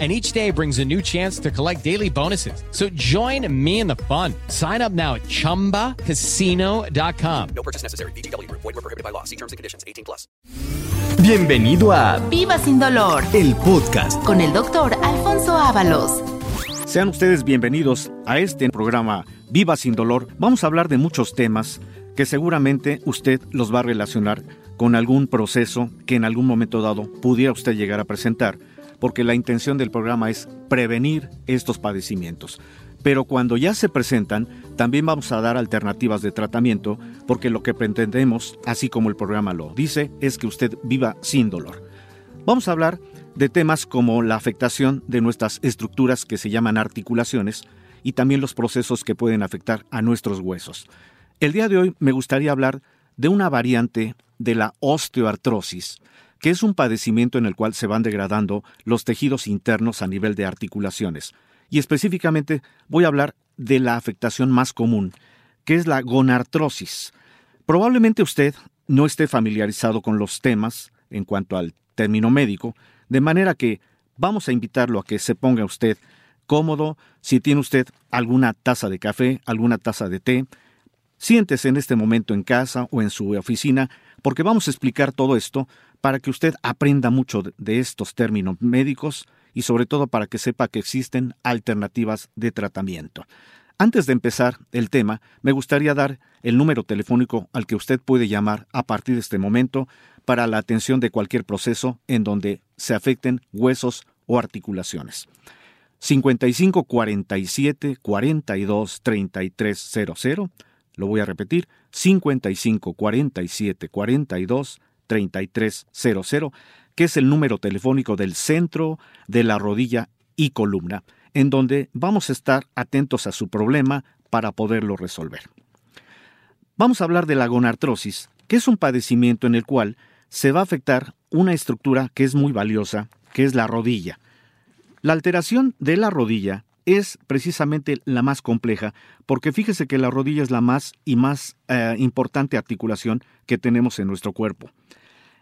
and each day brings a new chance to collect daily bonuses. So join me in the fun. Sign up now at ChumbaCasino.com. No purchase necessary. BGW. Void were prohibited by law. See terms and conditions. 18 plus. Bienvenido a Viva sin dolor el podcast. con el doctor Alfonso Ábalos. Sean ustedes bienvenidos a este programa Viva sin dolor. Vamos a hablar de muchos temas que seguramente usted los va a relacionar con algún proceso que en algún momento dado pudiera usted llegar a presentar, porque la intención del programa es prevenir estos padecimientos. Pero cuando ya se presentan, también vamos a dar alternativas de tratamiento, porque lo que pretendemos, así como el programa lo dice, es que usted viva sin dolor. Vamos a hablar de temas como la afectación de nuestras estructuras que se llaman articulaciones y también los procesos que pueden afectar a nuestros huesos. El día de hoy me gustaría hablar de una variante de la osteoartrosis, que es un padecimiento en el cual se van degradando los tejidos internos a nivel de articulaciones. Y específicamente voy a hablar de la afectación más común, que es la gonartrosis. Probablemente usted no esté familiarizado con los temas en cuanto al término médico, de manera que vamos a invitarlo a que se ponga usted cómodo, si tiene usted alguna taza de café, alguna taza de té, siéntese en este momento en casa o en su oficina, porque vamos a explicar todo esto para que usted aprenda mucho de estos términos médicos y sobre todo para que sepa que existen alternativas de tratamiento. Antes de empezar el tema, me gustaría dar el número telefónico al que usted puede llamar a partir de este momento para la atención de cualquier proceso en donde se afecten huesos o articulaciones. 55 47 42 33 00. Lo voy a repetir. 55 47 42 33 00, que es el número telefónico del centro de la rodilla y columna, en donde vamos a estar atentos a su problema para poderlo resolver. Vamos a hablar de la gonartrosis, que es un padecimiento en el cual se va a afectar una estructura que es muy valiosa, que es la rodilla. La alteración de la rodilla es precisamente la más compleja, porque fíjese que la rodilla es la más y más eh, importante articulación que tenemos en nuestro cuerpo.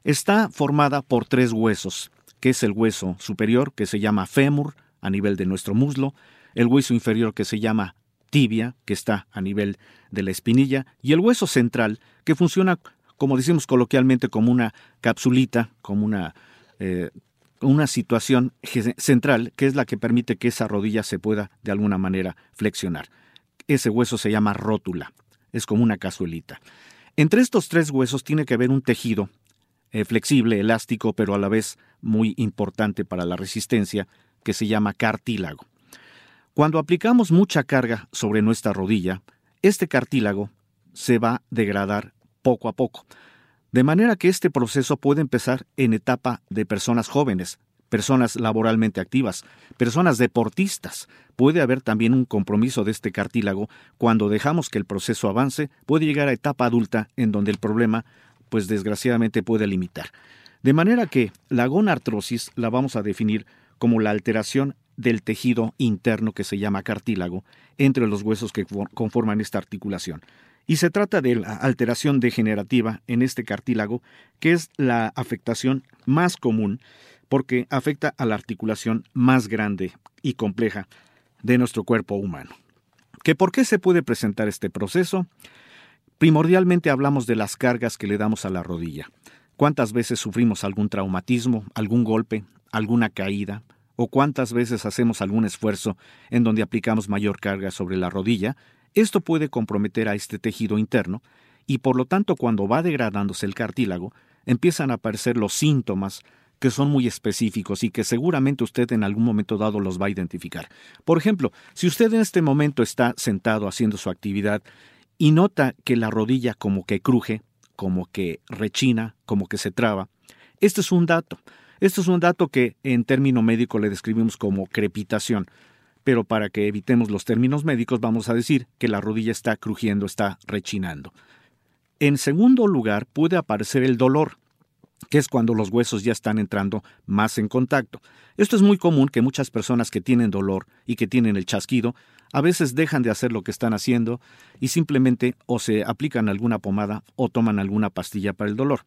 Está formada por tres huesos, que es el hueso superior, que se llama fémur, a nivel de nuestro muslo, el hueso inferior, que se llama tibia, que está a nivel de la espinilla, y el hueso central, que funciona, como decimos coloquialmente, como una capsulita, como una, eh, una situación central, que es la que permite que esa rodilla se pueda de alguna manera flexionar. Ese hueso se llama rótula, es como una cazuelita. Entre estos tres huesos tiene que haber un tejido eh, flexible, elástico, pero a la vez muy importante para la resistencia, que se llama cartílago. Cuando aplicamos mucha carga sobre nuestra rodilla, este cartílago se va a degradar poco a poco, de manera que este proceso puede empezar en etapa de personas jóvenes, personas laboralmente activas, personas deportistas. Puede haber también un compromiso de este cartílago cuando dejamos que el proceso avance, puede llegar a etapa adulta en donde el problema, pues desgraciadamente puede limitar. De manera que la gonartrosis la vamos a definir como la alteración del tejido interno que se llama cartílago entre los huesos que conforman esta articulación. Y se trata de la alteración degenerativa en este cartílago, que es la afectación más común porque afecta a la articulación más grande y compleja de nuestro cuerpo humano. ¿Que ¿Por qué se puede presentar este proceso? Primordialmente hablamos de las cargas que le damos a la rodilla. ¿Cuántas veces sufrimos algún traumatismo, algún golpe, alguna caída, o cuántas veces hacemos algún esfuerzo en donde aplicamos mayor carga sobre la rodilla, esto puede comprometer a este tejido interno y por lo tanto cuando va degradándose el cartílago, empiezan a aparecer los síntomas que son muy específicos y que seguramente usted en algún momento dado los va a identificar. Por ejemplo, si usted en este momento está sentado haciendo su actividad y nota que la rodilla como que cruje, como que rechina, como que se traba, este es un dato. Esto es un dato que en término médico le describimos como crepitación, pero para que evitemos los términos médicos vamos a decir que la rodilla está crujiendo, está rechinando. En segundo lugar, puede aparecer el dolor. que es cuando los huesos ya están entrando más en contacto. Esto es muy común que muchas personas que tienen dolor y que tienen el chasquido a veces dejan de hacer lo que están haciendo y simplemente o se aplican alguna pomada o toman alguna pastilla para el dolor.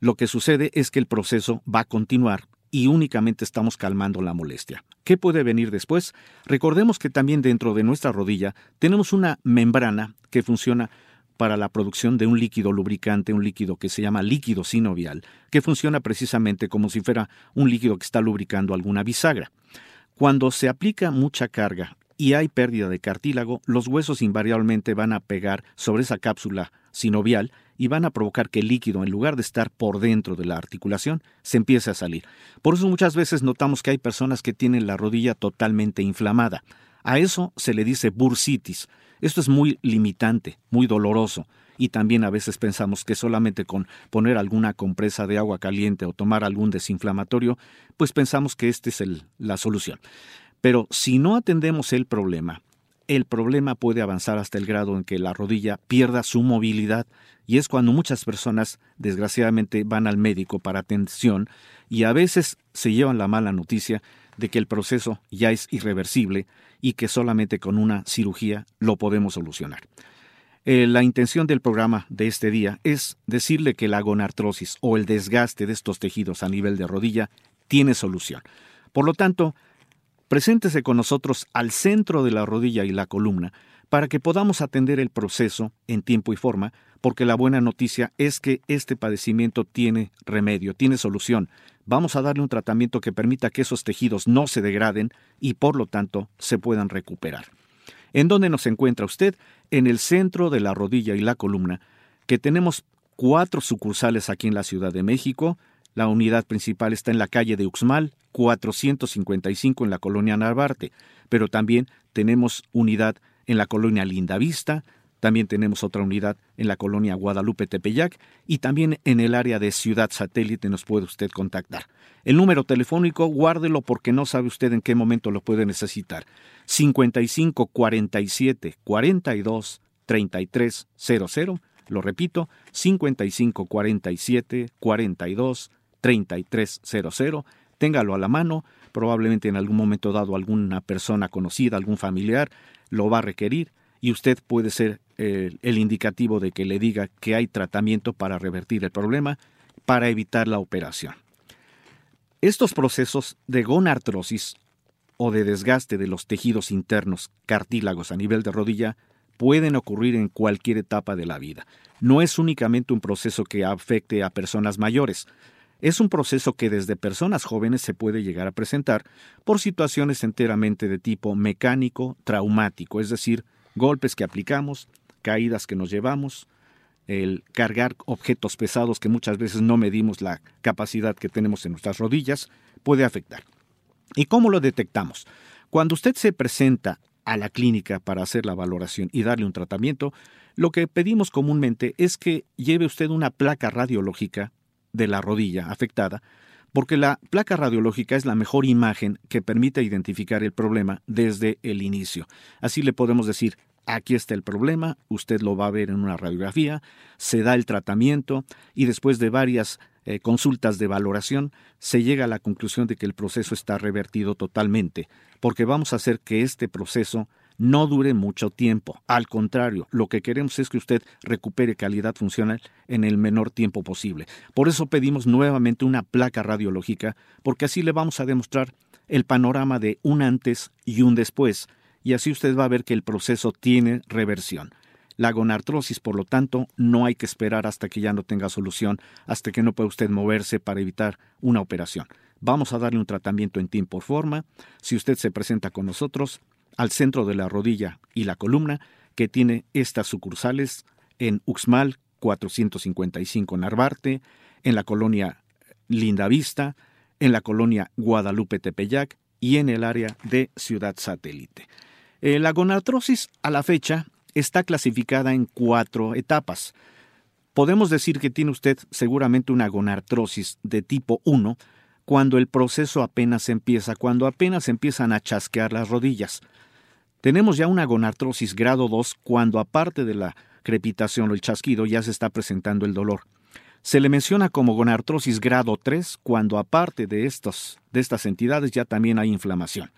Lo que sucede es que el proceso va a continuar y únicamente estamos calmando la molestia. ¿Qué puede venir después? Recordemos que también dentro de nuestra rodilla tenemos una membrana que funciona para la producción de un líquido lubricante, un líquido que se llama líquido sinovial, que funciona precisamente como si fuera un líquido que está lubricando alguna bisagra. Cuando se aplica mucha carga y hay pérdida de cartílago, los huesos invariablemente van a pegar sobre esa cápsula sinovial y van a provocar que el líquido, en lugar de estar por dentro de la articulación, se empiece a salir. Por eso muchas veces notamos que hay personas que tienen la rodilla totalmente inflamada. A eso se le dice bursitis. Esto es muy limitante, muy doloroso, y también a veces pensamos que solamente con poner alguna compresa de agua caliente o tomar algún desinflamatorio, pues pensamos que esta es la solución. Pero si no atendemos el problema, el problema puede avanzar hasta el grado en que la rodilla pierda su movilidad y es cuando muchas personas desgraciadamente van al médico para atención y a veces se llevan la mala noticia de que el proceso ya es irreversible y que solamente con una cirugía lo podemos solucionar. Eh, la intención del programa de este día es decirle que la gonartrosis o el desgaste de estos tejidos a nivel de rodilla tiene solución. Por lo tanto, preséntese con nosotros al centro de la rodilla y la columna para que podamos atender el proceso en tiempo y forma, porque la buena noticia es que este padecimiento tiene remedio, tiene solución. Vamos a darle un tratamiento que permita que esos tejidos no se degraden y por lo tanto se puedan recuperar. ¿En dónde nos encuentra usted? En el centro de la rodilla y la columna, que tenemos cuatro sucursales aquí en la Ciudad de México. La unidad principal está en la calle de Uxmal, 455 en la colonia Narvarte, pero también tenemos unidad en la colonia Lindavista, también tenemos otra unidad en la colonia Guadalupe Tepeyac y también en el área de Ciudad Satélite nos puede usted contactar. El número telefónico, guárdelo porque no sabe usted en qué momento lo puede necesitar. 55 47 42 33 00. Lo repito, 55 47 42 33 00. Téngalo a la mano. Probablemente en algún momento dado alguna persona conocida, algún familiar, lo va a requerir y usted puede ser eh, el indicativo de que le diga que hay tratamiento para revertir el problema, para evitar la operación. Estos procesos de gonartrosis o de desgaste de los tejidos internos cartílagos a nivel de rodilla pueden ocurrir en cualquier etapa de la vida. No es únicamente un proceso que afecte a personas mayores, es un proceso que desde personas jóvenes se puede llegar a presentar por situaciones enteramente de tipo mecánico, traumático, es decir, golpes que aplicamos, caídas que nos llevamos, el cargar objetos pesados que muchas veces no medimos la capacidad que tenemos en nuestras rodillas, puede afectar. ¿Y cómo lo detectamos? Cuando usted se presenta a la clínica para hacer la valoración y darle un tratamiento, lo que pedimos comúnmente es que lleve usted una placa radiológica de la rodilla afectada, porque la placa radiológica es la mejor imagen que permite identificar el problema desde el inicio. Así le podemos decir, aquí está el problema, usted lo va a ver en una radiografía, se da el tratamiento y después de varias eh, consultas de valoración se llega a la conclusión de que el proceso está revertido totalmente, porque vamos a hacer que este proceso no dure mucho tiempo. Al contrario, lo que queremos es que usted recupere calidad funcional en el menor tiempo posible. Por eso pedimos nuevamente una placa radiológica, porque así le vamos a demostrar el panorama de un antes y un después, y así usted va a ver que el proceso tiene reversión. La gonartrosis, por lo tanto, no hay que esperar hasta que ya no tenga solución, hasta que no pueda usted moverse para evitar una operación. Vamos a darle un tratamiento en tiempo forma. Si usted se presenta con nosotros, al centro de la rodilla y la columna, que tiene estas sucursales en Uxmal 455 Narvarte, en la colonia Lindavista, en la colonia Guadalupe Tepeyac y en el área de Ciudad Satélite. Eh, la gonartrosis a la fecha está clasificada en cuatro etapas. Podemos decir que tiene usted seguramente una gonartrosis de tipo 1 cuando el proceso apenas empieza, cuando apenas empiezan a chasquear las rodillas. Tenemos ya una gonartrosis grado 2 cuando aparte de la crepitación o el chasquido ya se está presentando el dolor. Se le menciona como gonartrosis grado 3 cuando aparte de, de estas entidades ya también hay inflamación.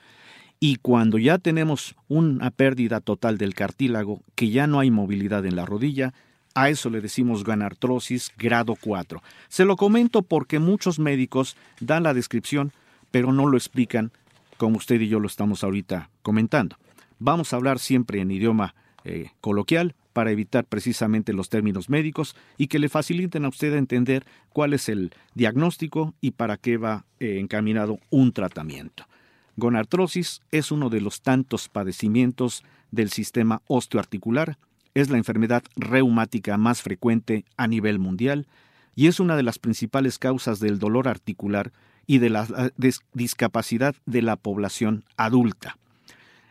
Y cuando ya tenemos una pérdida total del cartílago, que ya no hay movilidad en la rodilla, a eso le decimos ganartrosis grado 4. Se lo comento porque muchos médicos dan la descripción, pero no lo explican como usted y yo lo estamos ahorita comentando. Vamos a hablar siempre en idioma eh, coloquial para evitar precisamente los términos médicos y que le faciliten a usted entender cuál es el diagnóstico y para qué va eh, encaminado un tratamiento. Gonartrosis es uno de los tantos padecimientos del sistema osteoarticular es la enfermedad reumática más frecuente a nivel mundial y es una de las principales causas del dolor articular y de la eh, discapacidad de la población adulta.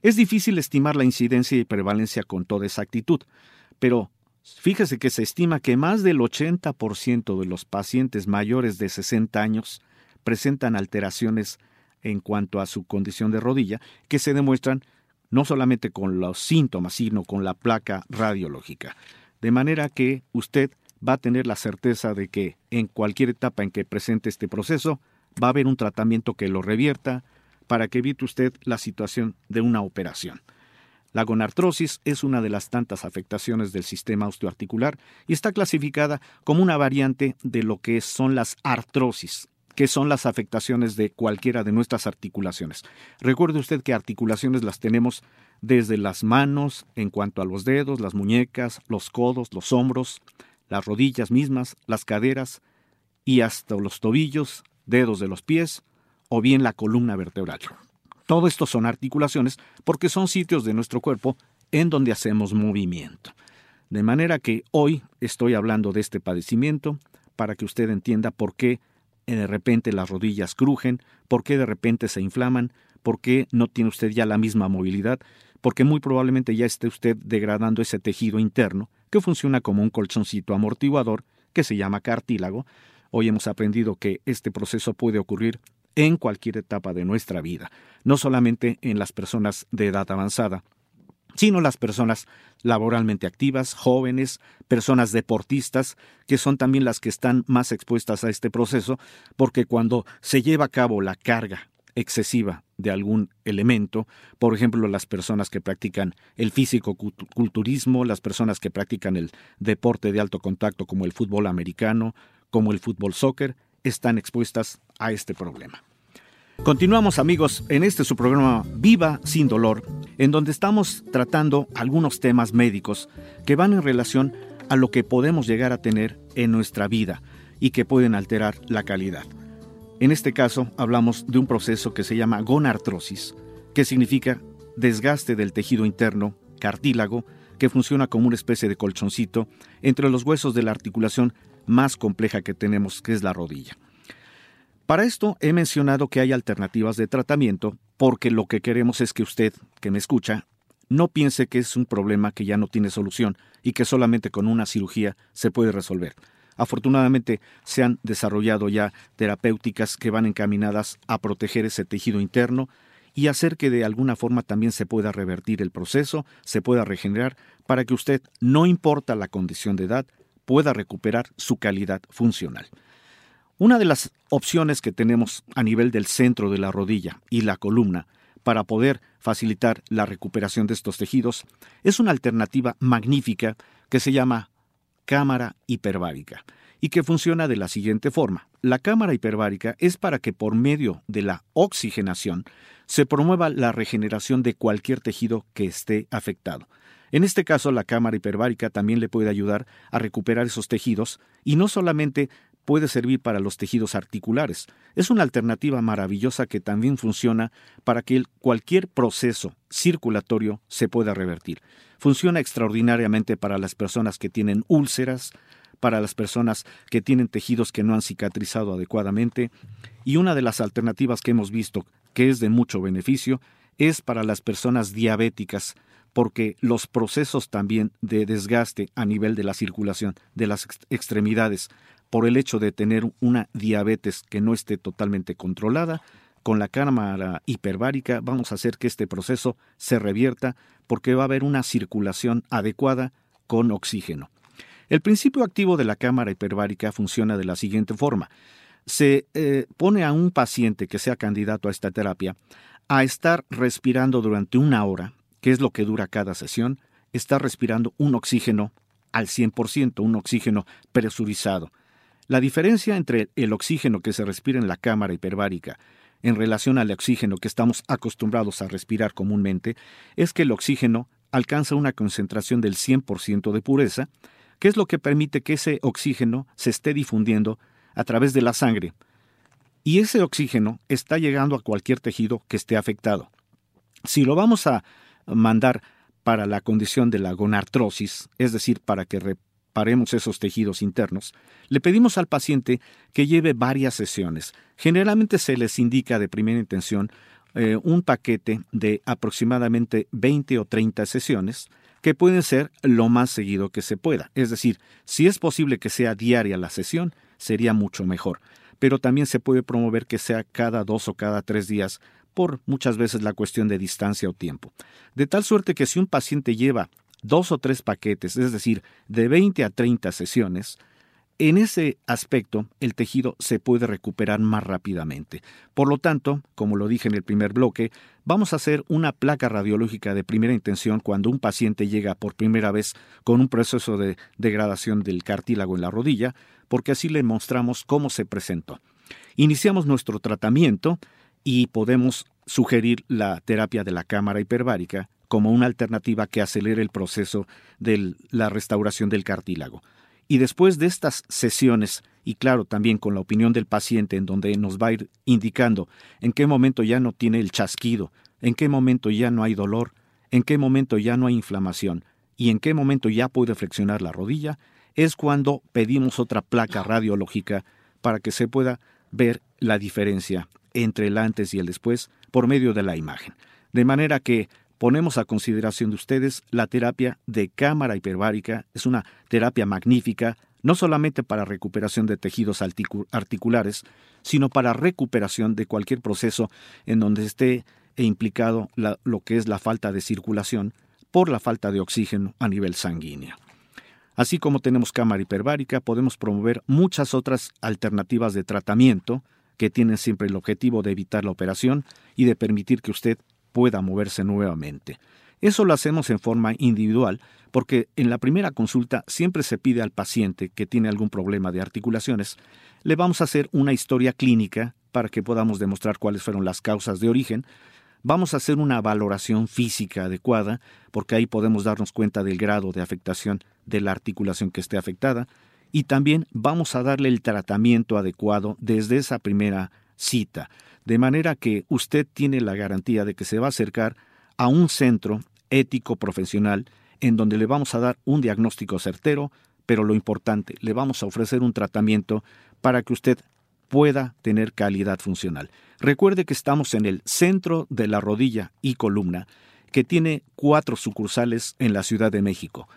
Es difícil estimar la incidencia y prevalencia con toda exactitud, pero fíjese que se estima que más del 80% de los pacientes mayores de 60 años presentan alteraciones en cuanto a su condición de rodilla que se demuestran no solamente con los síntomas, sino con la placa radiológica. De manera que usted va a tener la certeza de que en cualquier etapa en que presente este proceso, va a haber un tratamiento que lo revierta para que evite usted la situación de una operación. La gonartrosis es una de las tantas afectaciones del sistema osteoarticular y está clasificada como una variante de lo que son las artrosis, que son las afectaciones de cualquiera de nuestras articulaciones. Recuerde usted que articulaciones las tenemos desde las manos, en cuanto a los dedos, las muñecas, los codos, los hombros, las rodillas mismas, las caderas y hasta los tobillos, dedos de los pies o bien la columna vertebral. Todo esto son articulaciones porque son sitios de nuestro cuerpo en donde hacemos movimiento. De manera que hoy estoy hablando de este padecimiento para que usted entienda por qué de repente las rodillas crujen, por qué de repente se inflaman, por qué no tiene usted ya la misma movilidad, porque muy probablemente ya esté usted degradando ese tejido interno que funciona como un colchoncito amortiguador que se llama cartílago. Hoy hemos aprendido que este proceso puede ocurrir en cualquier etapa de nuestra vida, no solamente en las personas de edad avanzada, sino las personas laboralmente activas, jóvenes, personas deportistas, que son también las que están más expuestas a este proceso, porque cuando se lleva a cabo la carga excesiva de algún elemento, por ejemplo, las personas que practican el físico-culturismo, las personas que practican el deporte de alto contacto como el fútbol americano, como el fútbol soccer, están expuestas a este problema. Continuamos amigos en este su programa Viva sin dolor, en donde estamos tratando algunos temas médicos que van en relación a lo que podemos llegar a tener en nuestra vida y que pueden alterar la calidad. En este caso hablamos de un proceso que se llama gonartrosis, que significa desgaste del tejido interno, cartílago, que funciona como una especie de colchoncito entre los huesos de la articulación más compleja que tenemos, que es la rodilla. Para esto he mencionado que hay alternativas de tratamiento porque lo que queremos es que usted, que me escucha, no piense que es un problema que ya no tiene solución y que solamente con una cirugía se puede resolver. Afortunadamente se han desarrollado ya terapéuticas que van encaminadas a proteger ese tejido interno y hacer que de alguna forma también se pueda revertir el proceso, se pueda regenerar, para que usted, no importa la condición de edad, pueda recuperar su calidad funcional. Una de las opciones que tenemos a nivel del centro de la rodilla y la columna para poder facilitar la recuperación de estos tejidos es una alternativa magnífica que se llama cámara hiperbárica y que funciona de la siguiente forma. La cámara hiperbárica es para que por medio de la oxigenación se promueva la regeneración de cualquier tejido que esté afectado. En este caso, la cámara hiperbárica también le puede ayudar a recuperar esos tejidos y no solamente puede servir para los tejidos articulares. Es una alternativa maravillosa que también funciona para que cualquier proceso circulatorio se pueda revertir. Funciona extraordinariamente para las personas que tienen úlceras, para las personas que tienen tejidos que no han cicatrizado adecuadamente y una de las alternativas que hemos visto que es de mucho beneficio es para las personas diabéticas porque los procesos también de desgaste a nivel de la circulación de las extremidades por el hecho de tener una diabetes que no esté totalmente controlada, con la cámara hiperbárica vamos a hacer que este proceso se revierta porque va a haber una circulación adecuada con oxígeno. El principio activo de la cámara hiperbárica funciona de la siguiente forma. Se eh, pone a un paciente que sea candidato a esta terapia a estar respirando durante una hora, que es lo que dura cada sesión, está respirando un oxígeno al 100%, un oxígeno presurizado. La diferencia entre el oxígeno que se respira en la cámara hiperbárica en relación al oxígeno que estamos acostumbrados a respirar comúnmente es que el oxígeno alcanza una concentración del 100% de pureza, que es lo que permite que ese oxígeno se esté difundiendo a través de la sangre. Y ese oxígeno está llegando a cualquier tejido que esté afectado. Si lo vamos a mandar para la condición de la gonartrosis, es decir, para que reparemos esos tejidos internos, le pedimos al paciente que lleve varias sesiones. Generalmente se les indica de primera intención eh, un paquete de aproximadamente 20 o 30 sesiones que pueden ser lo más seguido que se pueda. Es decir, si es posible que sea diaria la sesión, sería mucho mejor. Pero también se puede promover que sea cada dos o cada tres días por muchas veces la cuestión de distancia o tiempo. De tal suerte que si un paciente lleva dos o tres paquetes, es decir, de 20 a 30 sesiones, en ese aspecto el tejido se puede recuperar más rápidamente. Por lo tanto, como lo dije en el primer bloque, vamos a hacer una placa radiológica de primera intención cuando un paciente llega por primera vez con un proceso de degradación del cartílago en la rodilla, porque así le mostramos cómo se presentó. Iniciamos nuestro tratamiento y podemos sugerir la terapia de la cámara hiperbárica como una alternativa que acelere el proceso de la restauración del cartílago. Y después de estas sesiones, y claro, también con la opinión del paciente, en donde nos va a ir indicando en qué momento ya no tiene el chasquido, en qué momento ya no hay dolor, en qué momento ya no hay inflamación y en qué momento ya puede flexionar la rodilla, es cuando pedimos otra placa radiológica para que se pueda ver la diferencia entre el antes y el después por medio de la imagen. De manera que ponemos a consideración de ustedes la terapia de cámara hiperbárica. Es una terapia magnífica, no solamente para recuperación de tejidos articulares, sino para recuperación de cualquier proceso en donde esté implicado lo que es la falta de circulación por la falta de oxígeno a nivel sanguíneo. Así como tenemos cámara hiperbárica, podemos promover muchas otras alternativas de tratamiento que tienen siempre el objetivo de evitar la operación y de permitir que usted pueda moverse nuevamente. Eso lo hacemos en forma individual porque en la primera consulta siempre se pide al paciente que tiene algún problema de articulaciones, le vamos a hacer una historia clínica para que podamos demostrar cuáles fueron las causas de origen, vamos a hacer una valoración física adecuada, porque ahí podemos darnos cuenta del grado de afectación de la articulación que esté afectada, y también vamos a darle el tratamiento adecuado desde esa primera cita, de manera que usted tiene la garantía de que se va a acercar a un centro ético profesional en donde le vamos a dar un diagnóstico certero, pero lo importante, le vamos a ofrecer un tratamiento para que usted pueda tener calidad funcional. Recuerde que estamos en el centro de la rodilla y columna, que tiene cuatro sucursales en la Ciudad de México.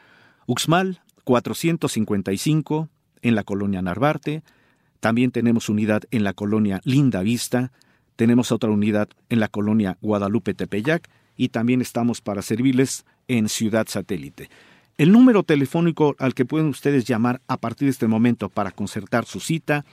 Uxmal, 455 en la colonia Narvarte, también tenemos unidad en la colonia Linda Vista, tenemos otra unidad en la colonia Guadalupe Tepeyac y también estamos para servirles en Ciudad Satélite. El número telefónico al que pueden ustedes llamar a partir de este momento para concertar su cita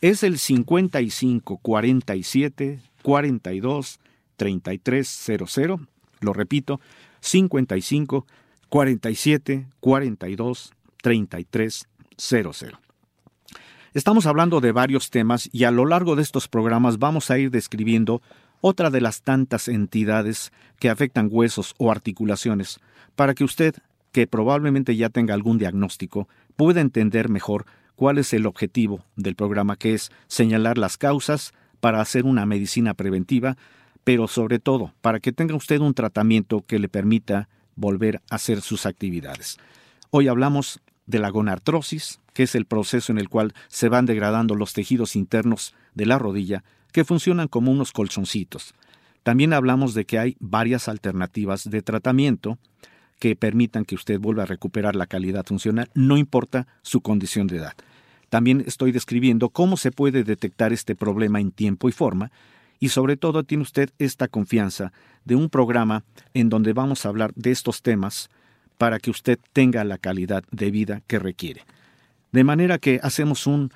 es el 55 47 42 3300. Lo repito, 55 47 42 33 00. Estamos hablando de varios temas y a lo largo de estos programas vamos a ir describiendo otra de las tantas entidades que afectan huesos o articulaciones, para que usted, que probablemente ya tenga algún diagnóstico, pueda entender mejor cuál es el objetivo del programa, que es señalar las causas para hacer una medicina preventiva, pero sobre todo para que tenga usted un tratamiento que le permita volver a hacer sus actividades. Hoy hablamos de la gonartrosis, que es el proceso en el cual se van degradando los tejidos internos de la rodilla, que funcionan como unos colchoncitos. También hablamos de que hay varias alternativas de tratamiento que permitan que usted vuelva a recuperar la calidad funcional, no importa su condición de edad. También estoy describiendo cómo se puede detectar este problema en tiempo y forma y sobre todo tiene usted esta confianza de un programa en donde vamos a hablar de estos temas para que usted tenga la calidad de vida que requiere. De manera que hacemos un,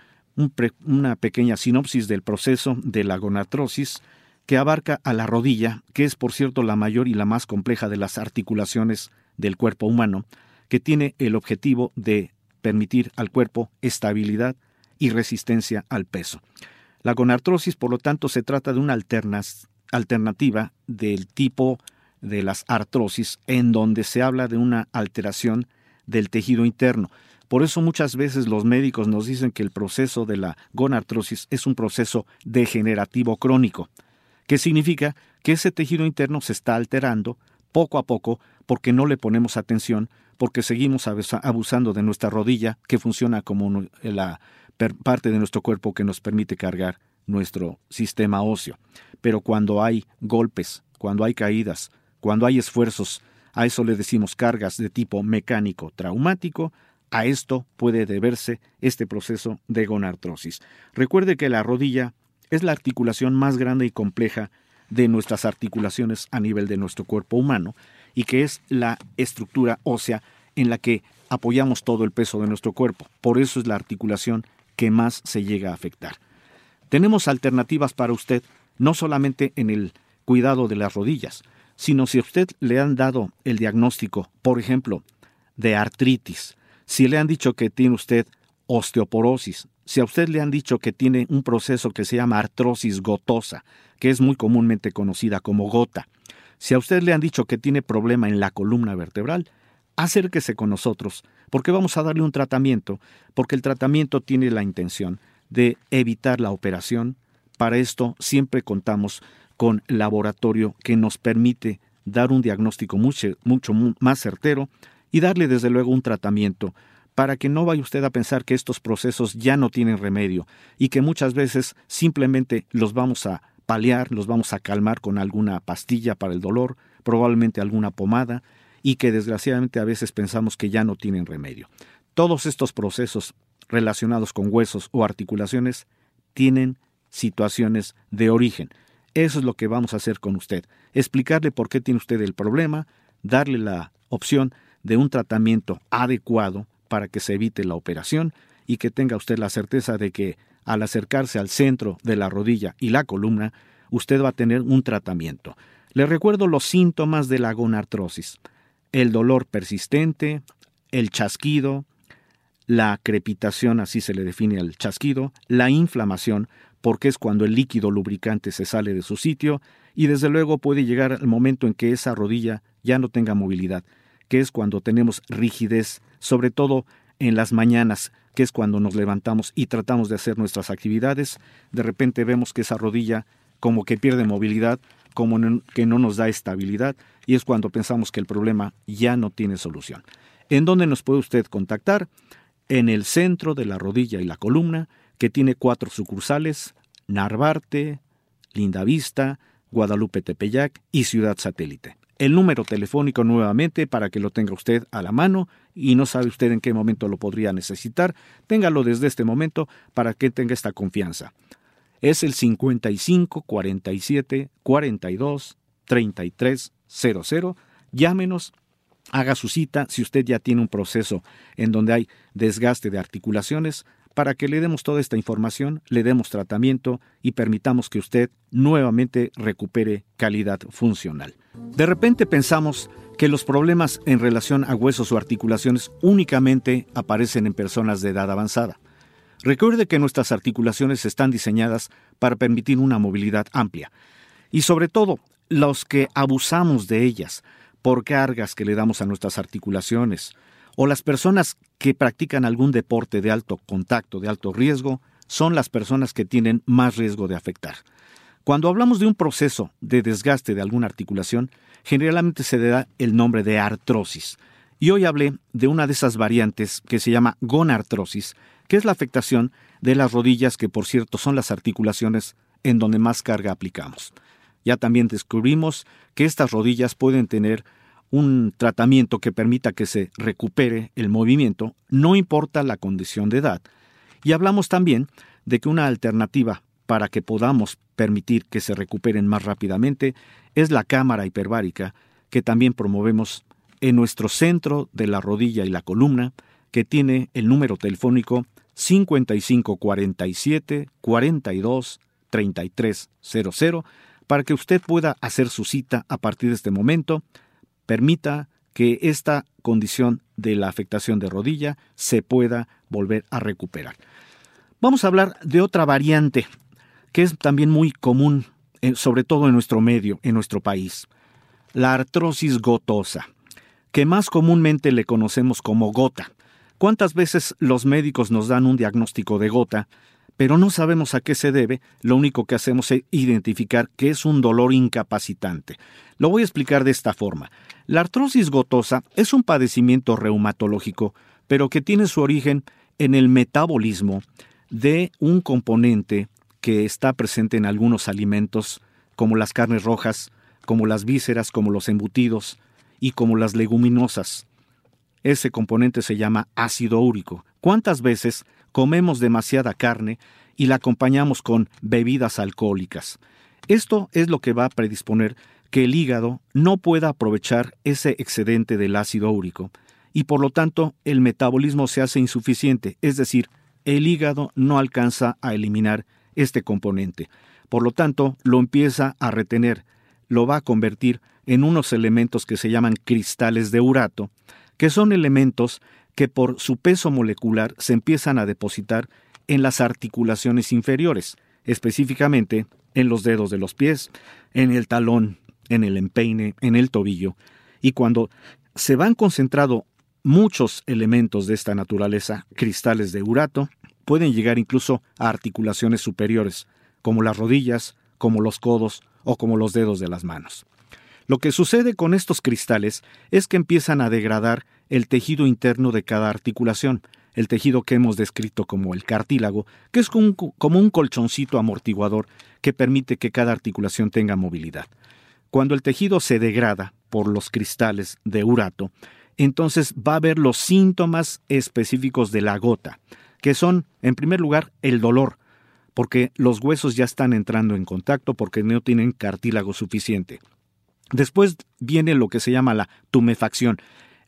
una pequeña sinopsis del proceso de la gonartrosis que abarca a la rodilla, que es por cierto la mayor y la más compleja de las articulaciones del cuerpo humano, que tiene el objetivo de permitir al cuerpo estabilidad y resistencia al peso. La gonartrosis, por lo tanto, se trata de una alternativa del tipo de las artrosis, en donde se habla de una alteración del tejido interno. Por eso muchas veces los médicos nos dicen que el proceso de la gonartrosis es un proceso degenerativo crónico, que significa que ese tejido interno se está alterando poco a poco porque no le ponemos atención, porque seguimos abusando de nuestra rodilla, que funciona como la parte de nuestro cuerpo que nos permite cargar nuestro sistema óseo. Pero cuando hay golpes, cuando hay caídas, cuando hay esfuerzos, a eso le decimos cargas de tipo mecánico traumático, a esto puede deberse este proceso de gonartrosis. Recuerde que la rodilla es la articulación más grande y compleja de nuestras articulaciones a nivel de nuestro cuerpo humano y que es la estructura ósea en la que apoyamos todo el peso de nuestro cuerpo. Por eso es la articulación que más se llega a afectar. Tenemos alternativas para usted, no solamente en el cuidado de las rodillas, sino si a usted le han dado el diagnóstico, por ejemplo, de artritis, si le han dicho que tiene usted osteoporosis, si a usted le han dicho que tiene un proceso que se llama artrosis gotosa, que es muy comúnmente conocida como gota, si a usted le han dicho que tiene problema en la columna vertebral, acérquese con nosotros, porque vamos a darle un tratamiento, porque el tratamiento tiene la intención de evitar la operación. Para esto siempre contamos con laboratorio que nos permite dar un diagnóstico mucho, mucho más certero y darle desde luego un tratamiento para que no vaya usted a pensar que estos procesos ya no tienen remedio y que muchas veces simplemente los vamos a paliar, los vamos a calmar con alguna pastilla para el dolor, probablemente alguna pomada, y que desgraciadamente a veces pensamos que ya no tienen remedio. Todos estos procesos relacionados con huesos o articulaciones tienen situaciones de origen. Eso es lo que vamos a hacer con usted. Explicarle por qué tiene usted el problema, darle la opción de un tratamiento adecuado para que se evite la operación y que tenga usted la certeza de que al acercarse al centro de la rodilla y la columna, usted va a tener un tratamiento. Le recuerdo los síntomas de la gonartrosis. El dolor persistente, el chasquido, la crepitación, así se le define al chasquido, la inflamación, porque es cuando el líquido lubricante se sale de su sitio y desde luego puede llegar el momento en que esa rodilla ya no tenga movilidad, que es cuando tenemos rigidez, sobre todo en las mañanas, que es cuando nos levantamos y tratamos de hacer nuestras actividades, de repente vemos que esa rodilla como que pierde movilidad, como que no nos da estabilidad, y es cuando pensamos que el problema ya no tiene solución. ¿En dónde nos puede usted contactar? En el centro de la rodilla y la columna, que tiene cuatro sucursales, Narvarte, Lindavista, Guadalupe Tepeyac y Ciudad Satélite. El número telefónico nuevamente para que lo tenga usted a la mano y no sabe usted en qué momento lo podría necesitar, téngalo desde este momento para que tenga esta confianza. Es el 55 47 42 33 00. Llámenos haga su cita si usted ya tiene un proceso en donde hay desgaste de articulaciones para que le demos toda esta información, le demos tratamiento y permitamos que usted nuevamente recupere calidad funcional. De repente pensamos que los problemas en relación a huesos o articulaciones únicamente aparecen en personas de edad avanzada. Recuerde que nuestras articulaciones están diseñadas para permitir una movilidad amplia y sobre todo los que abusamos de ellas por cargas que le damos a nuestras articulaciones, o las personas que practican algún deporte de alto contacto, de alto riesgo, son las personas que tienen más riesgo de afectar. Cuando hablamos de un proceso de desgaste de alguna articulación, generalmente se le da el nombre de artrosis. Y hoy hablé de una de esas variantes que se llama gonartrosis, que es la afectación de las rodillas, que por cierto son las articulaciones en donde más carga aplicamos. Ya también descubrimos que estas rodillas pueden tener un tratamiento que permita que se recupere el movimiento, no importa la condición de edad. Y hablamos también de que una alternativa para que podamos permitir que se recuperen más rápidamente es la cámara hiperbárica, que también promovemos en nuestro centro de la rodilla y la columna, que tiene el número telefónico 5547 42 3300 para que usted pueda hacer su cita a partir de este momento. Permita que esta condición de la afectación de rodilla se pueda volver a recuperar. Vamos a hablar de otra variante que es también muy común, eh, sobre todo en nuestro medio, en nuestro país, la artrosis gotosa, que más comúnmente le conocemos como gota. ¿Cuántas veces los médicos nos dan un diagnóstico de gota, pero no sabemos a qué se debe? Lo único que hacemos es identificar que es un dolor incapacitante. Lo voy a explicar de esta forma. La artrosis gotosa es un padecimiento reumatológico, pero que tiene su origen en el metabolismo de un componente que está presente en algunos alimentos, como las carnes rojas, como las vísceras, como los embutidos y como las leguminosas. Ese componente se llama ácido úrico. ¿Cuántas veces comemos demasiada carne y la acompañamos con bebidas alcohólicas? Esto es lo que va a predisponer que el hígado no pueda aprovechar ese excedente del ácido úrico y por lo tanto el metabolismo se hace insuficiente, es decir, el hígado no alcanza a eliminar este componente. Por lo tanto, lo empieza a retener, lo va a convertir en unos elementos que se llaman cristales de urato, que son elementos que por su peso molecular se empiezan a depositar en las articulaciones inferiores, específicamente en los dedos de los pies, en el talón, en el empeine, en el tobillo, y cuando se van concentrado muchos elementos de esta naturaleza, cristales de urato, pueden llegar incluso a articulaciones superiores, como las rodillas, como los codos o como los dedos de las manos. Lo que sucede con estos cristales es que empiezan a degradar el tejido interno de cada articulación, el tejido que hemos descrito como el cartílago, que es como un, colchoncito amortiguador que permite que cada articulación tenga movilidad. Cuando el tejido se degrada por los cristales de urato, entonces va a haber los síntomas específicos de la gota, que son, en primer lugar, el dolor, porque los huesos ya están entrando en contacto porque no tienen cartílago suficiente. Después viene lo que se llama la tumefacción.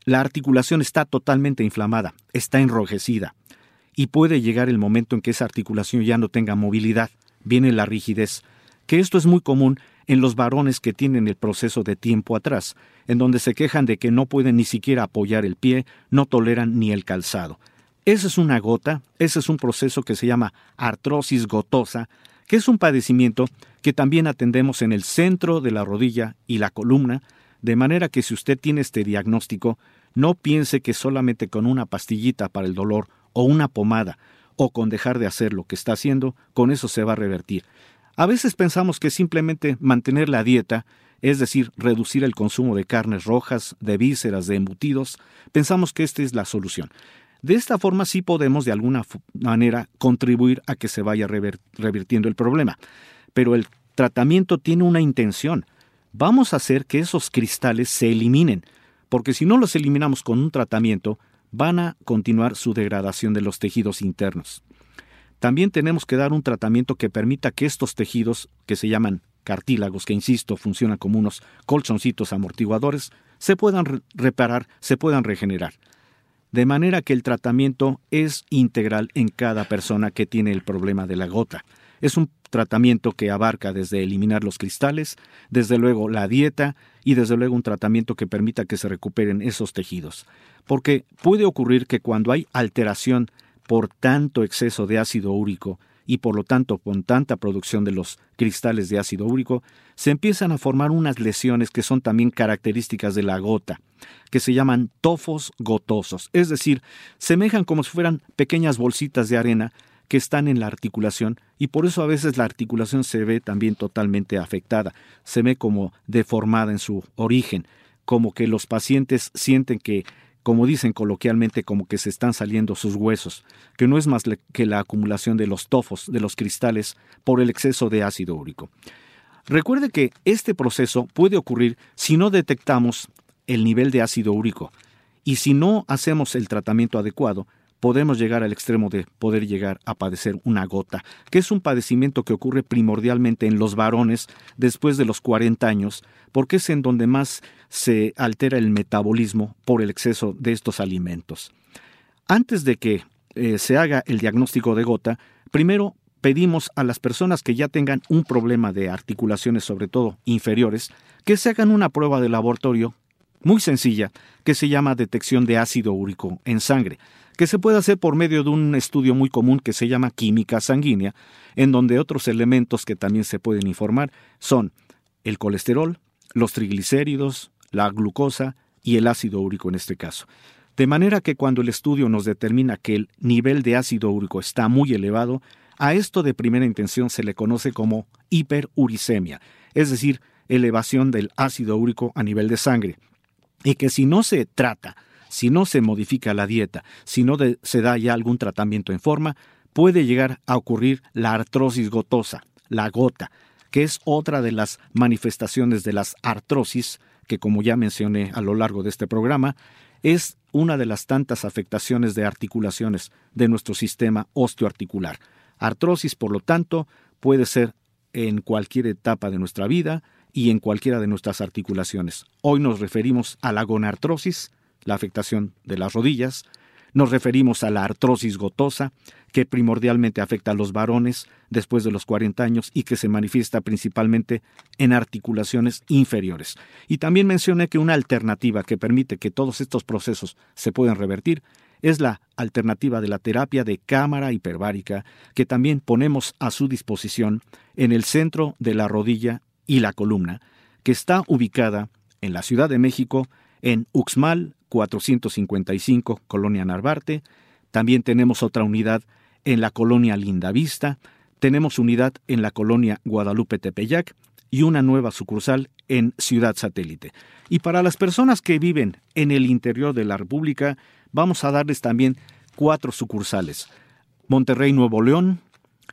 La articulación está totalmente inflamada, está enrojecida, y puede llegar el momento en que esa articulación ya no tenga movilidad. Viene la rigidez, que esto es muy común en los varones que tienen el proceso de tiempo atrás, en donde se quejan de que no pueden ni siquiera apoyar el pie, no toleran ni el calzado. Esa es una gota, ese es un proceso que se llama artrosis gotosa, que es un padecimiento que también atendemos en el centro de la rodilla y la columna, de manera que si usted tiene este diagnóstico, no piense que solamente con una pastillita para el dolor o una pomada o con dejar de hacer lo que está haciendo, con eso se va a revertir. A veces pensamos que simplemente mantener la dieta, es decir, reducir el consumo de carnes rojas, de vísceras, de embutidos, pensamos que esta es la solución. De esta forma sí podemos de alguna manera contribuir a que se vaya revirtiendo el problema. Pero el tratamiento tiene una intención. Vamos a hacer que esos cristales se eliminen, porque si no los eliminamos con un tratamiento, van a continuar su degradación de los tejidos internos. También tenemos que dar un tratamiento que permita que estos tejidos, que se llaman cartílagos, que insisto, funcionan como unos colchoncitos amortiguadores, se puedan reparar, se puedan regenerar de manera que el tratamiento es integral en cada persona que tiene el problema de la gota. Es un tratamiento que abarca desde eliminar los cristales, desde luego la dieta y desde luego un tratamiento que permita que se recuperen esos tejidos. Porque puede ocurrir que cuando hay alteración por tanto exceso de ácido úrico y por lo tanto con tanta producción de los cristales de ácido úrico, se empiezan a formar unas lesiones que son también características de la gota, que se llaman tofos gotosos, es decir, semejan como si fueran pequeñas bolsitas de arena que están en la articulación y por eso a veces la articulación se ve también totalmente afectada, se ve como deformada en su origen, como que los pacientes sienten que como dicen coloquialmente, como que se están saliendo sus huesos, que no es más que la acumulación de los tofos, de los cristales, por el exceso de ácido úrico. Recuerde que este proceso puede ocurrir si no detectamos el nivel de ácido úrico y si no hacemos el tratamiento adecuado, podemos llegar al extremo de poder llegar a padecer una gota, que es un padecimiento que ocurre primordialmente en los varones después de los 40 años, porque es en donde más se altera el metabolismo por el exceso de estos alimentos. Antes de que eh, se haga el diagnóstico de gota, primero pedimos a las personas que ya tengan un problema de articulaciones, sobre todo inferiores, que se hagan una prueba de laboratorio muy sencilla que se llama detección de ácido úrico en sangre, que se puede hacer por medio de un estudio muy común que se llama química sanguínea, en donde otros elementos que también se pueden informar son el colesterol, los triglicéridos, la glucosa y el ácido úrico en este caso. De manera que cuando el estudio nos determina que el nivel de ácido úrico está muy elevado, a esto de primera intención se le conoce como hiperuricemia, es decir, elevación del ácido úrico a nivel de sangre, y que si no se trata, si no se modifica la dieta, si no se da ya algún tratamiento en forma, puede llegar a ocurrir la artrosis gotosa, la gota, que es otra de las manifestaciones de las artrosis, que como ya mencioné a lo largo de este programa, es una de las tantas afectaciones de articulaciones de nuestro sistema osteoarticular. Artrosis, por lo tanto, puede ser en cualquier etapa de nuestra vida y en cualquiera de nuestras articulaciones. Hoy nos referimos a la gonartrosis, la afectación de las rodillas, nos referimos a la artrosis gotosa, que primordialmente afecta a los varones después de los 40 años y que se manifiesta principalmente en articulaciones inferiores. Y también mencioné que una alternativa que permite que todos estos procesos se puedan revertir es la alternativa de la terapia de cámara hiperbárica que también ponemos a su disposición en el centro de la rodilla y la columna, que está ubicada en la Ciudad de México, en Uxmal 455, Colonia Narvarte. También tenemos otra unidad en la colonia Lindavista, tenemos unidad en la colonia Guadalupe Tepeyac y una nueva sucursal en Ciudad Satélite. Y para las personas que viven en el interior de la República, vamos a darles también cuatro sucursales. Monterrey, Nuevo León,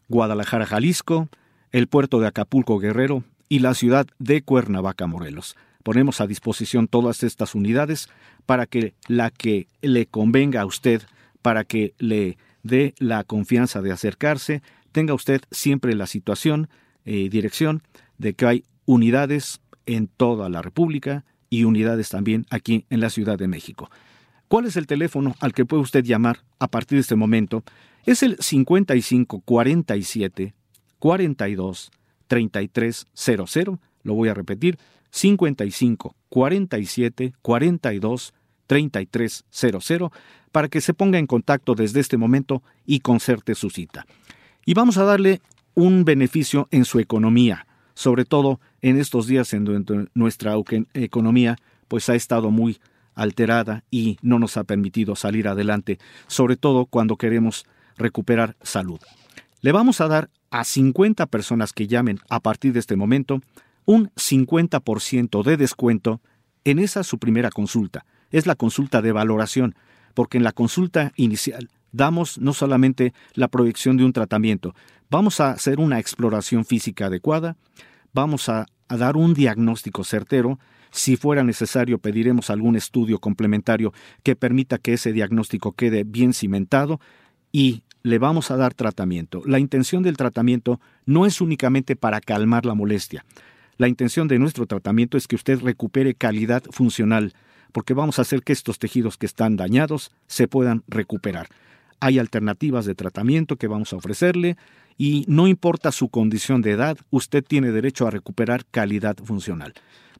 Guadalajara, Jalisco, el puerto de Acapulco, Guerrero y la ciudad de Cuernavaca, Morelos. Ponemos a disposición todas estas unidades para que la que le convenga a usted, para que le dé la confianza de acercarse, tenga usted siempre la situación y eh, dirección de que hay unidades en toda la República y unidades también aquí en la Ciudad de México. ¿Cuál es el teléfono al que puede usted llamar a partir de este momento? Es el 55 47 42 3300. Lo voy a repetir: 55 47 42 3300 para que se ponga en contacto desde este momento y concerte su cita. Y vamos a darle un beneficio en su economía, sobre todo en estos días en donde nuestra economía pues ha estado muy alterada y no nos ha permitido salir adelante, sobre todo cuando queremos recuperar salud. Le vamos a dar a 50 personas que llamen a partir de este momento un 50% de descuento en esa su primera consulta. Es la consulta de valoración, porque en la consulta inicial damos no solamente la proyección de un tratamiento, vamos a hacer una exploración física adecuada, vamos a, dar un diagnóstico certero si fuera necesario, pediremos algún estudio complementario que permita que ese diagnóstico quede bien cimentado y le vamos a dar tratamiento. La intención del tratamiento no es únicamente para calmar la molestia. La intención de nuestro tratamiento es que usted recupere calidad funcional, porque vamos a hacer que estos tejidos que están dañados se puedan recuperar. Hay alternativas de tratamiento que vamos a ofrecerle y no importa su condición de edad, usted tiene derecho a recuperar calidad funcional.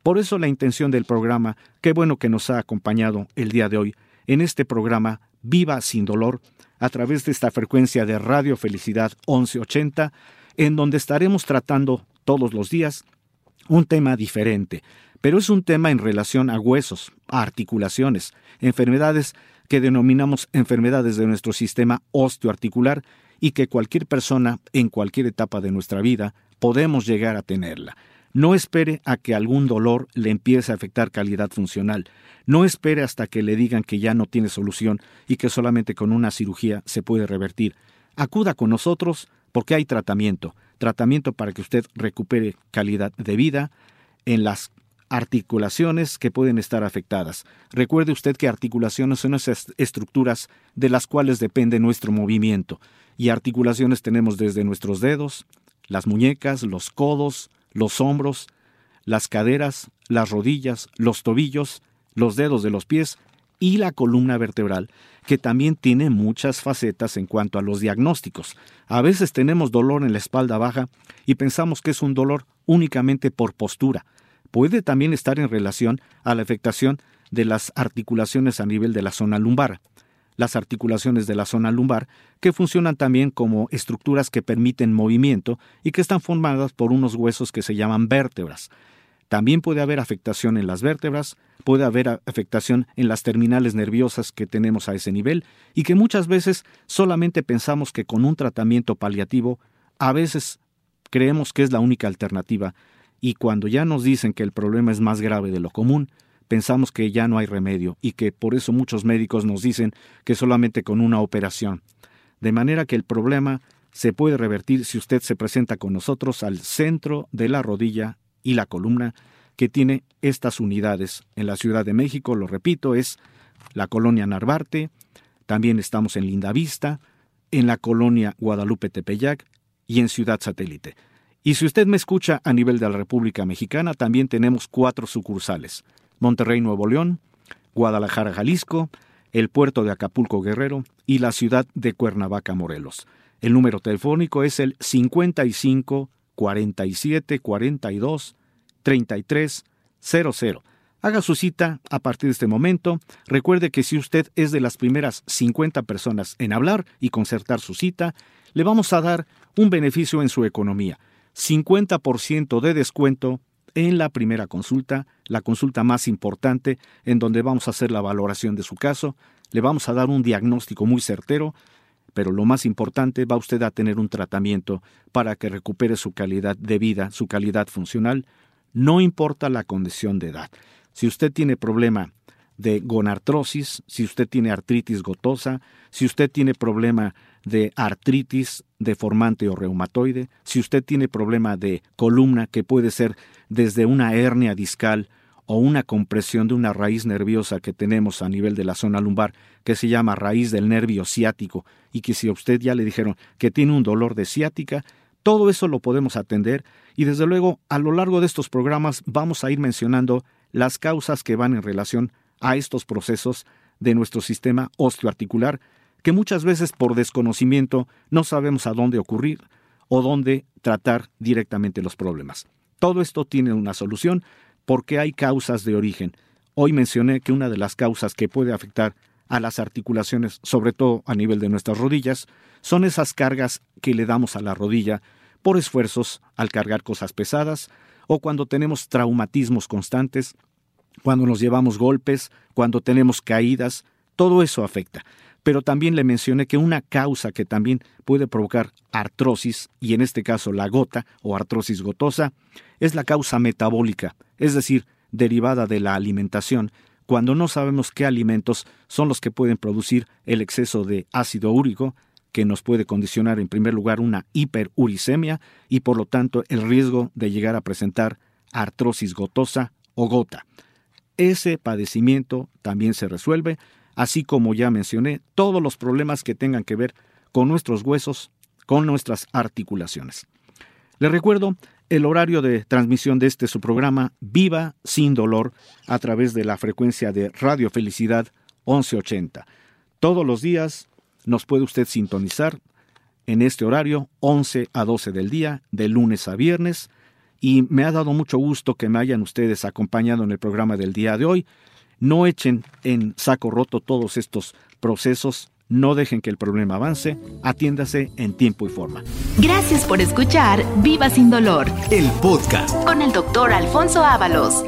Por eso la intención del programa, qué bueno que nos ha acompañado el día de hoy, en este programa Viva sin dolor, a través de esta frecuencia de Radio Felicidad 1180, en donde estaremos tratando todos los días un tema diferente, pero es un tema en relación a huesos, a articulaciones, enfermedades que denominamos enfermedades de nuestro sistema osteoarticular y que cualquier persona en cualquier etapa de nuestra vida podemos llegar a tenerla. No espere a que algún dolor le empiece a afectar calidad funcional. No espere hasta que le digan que ya no tiene solución y que solamente con una cirugía se puede revertir. Acuda con nosotros porque hay tratamiento, tratamiento para que usted recupere calidad de vida en las articulaciones que pueden estar afectadas. Recuerde usted que articulaciones son esas estructuras de las cuales depende nuestro movimiento. Y articulaciones tenemos desde nuestros dedos, las muñecas, los codos, los hombros, las caderas, las rodillas, los tobillos, los dedos de los pies y la columna vertebral, que también tiene muchas facetas en cuanto a los diagnósticos. A veces tenemos dolor en la espalda baja y pensamos que es un dolor únicamente por postura. Puede también estar en relación a la afectación de las articulaciones a nivel de la zona lumbar. Las articulaciones de la zona lumbar, que funcionan también como estructuras que permiten movimiento y que están formadas por unos huesos que se llaman vértebras. También puede haber afectación en las vértebras, puede haber afectación en las terminales nerviosas que tenemos a ese nivel y que muchas veces solamente pensamos que con un tratamiento paliativo, a veces creemos que es la única alternativa y cuando ya nos dicen que el problema es más grave de lo común, pensamos que ya no hay remedio y que por eso muchos médicos nos dicen que solamente con una operación. De manera que el problema se puede revertir si usted se presenta con nosotros al centro de la rodilla y la columna que tiene estas unidades. En la Ciudad de México, lo repito, es la colonia Narvarte, también estamos en Lindavista, en la colonia Guadalupe Tepeyac y en Ciudad Satélite. Y si usted me escucha a nivel de la República Mexicana, también tenemos cuatro sucursales. Monterrey, Nuevo León, Guadalajara, Jalisco, el puerto de Acapulco, Guerrero y la ciudad de Cuernavaca, Morelos. El número telefónico es el 55 47 42 33 00. Haga su cita a partir de este momento. Recuerde que si usted es de las primeras 50 personas en hablar y concertar su cita, le vamos a dar un beneficio en su economía. 50% de descuento en la primera consulta, la consulta más importante en donde vamos a hacer la valoración de su caso. Le vamos a dar un diagnóstico muy certero pero lo más importante, va usted a tener un tratamiento para que recupere su calidad de vida, su calidad funcional, no importa la condición de edad. Si usted tiene problema de gonartrosis, si usted tiene artritis gotosa, si usted tiene problema de artritis deformante o reumatoide, si usted tiene problema de columna que puede ser desde una hernia discal o una compresión de una raíz nerviosa que tenemos a nivel de la zona lumbar, que se llama raíz del nervio ciático, y que si a usted ya le dijeron que tiene un dolor de ciática, todo eso lo podemos atender y desde luego a lo largo de estos programas vamos a ir mencionando las causas que van en relación a estos procesos de nuestro sistema osteoarticular, que muchas veces por desconocimiento no sabemos a dónde ocurrir o dónde tratar directamente los problemas. Todo esto tiene una solución porque hay causas de origen. Hoy mencioné que una de las causas que puede afectar a las articulaciones, sobre todo a nivel de nuestras rodillas, son esas cargas que le damos a la rodilla por esfuerzos al cargar cosas pesadas o cuando tenemos traumatismos constantes, cuando nos llevamos golpes, cuando tenemos caídas, todo eso afecta. Pero también le mencioné que una causa que también puede provocar artrosis, y en este caso la gota o artrosis gotosa, es la causa metabólica, es decir, derivada de la alimentación, cuando no sabemos qué alimentos son los que pueden producir el exceso de ácido úrico, que nos puede condicionar en primer lugar una hiperuricemia y por lo tanto el riesgo de llegar a presentar artrosis gotosa o gota. Ese padecimiento también se resuelve, así como ya mencioné, todos los problemas que tengan que ver con nuestros huesos, con nuestras articulaciones. Les recuerdo el horario de transmisión de este su programa Viva sin dolor a través de la frecuencia de Radio Felicidad 1180. Todos los días nos puede usted sintonizar en este horario 11 a 12 del día, de lunes a viernes, y me ha dado mucho gusto que me hayan ustedes acompañado en el programa del día de hoy. No echen en saco roto todos estos procesos no dejen que el problema avance, atiéndase en tiempo y forma. Gracias por escuchar Viva sin dolor El podcast. con el doctor Alfonso Ábalos.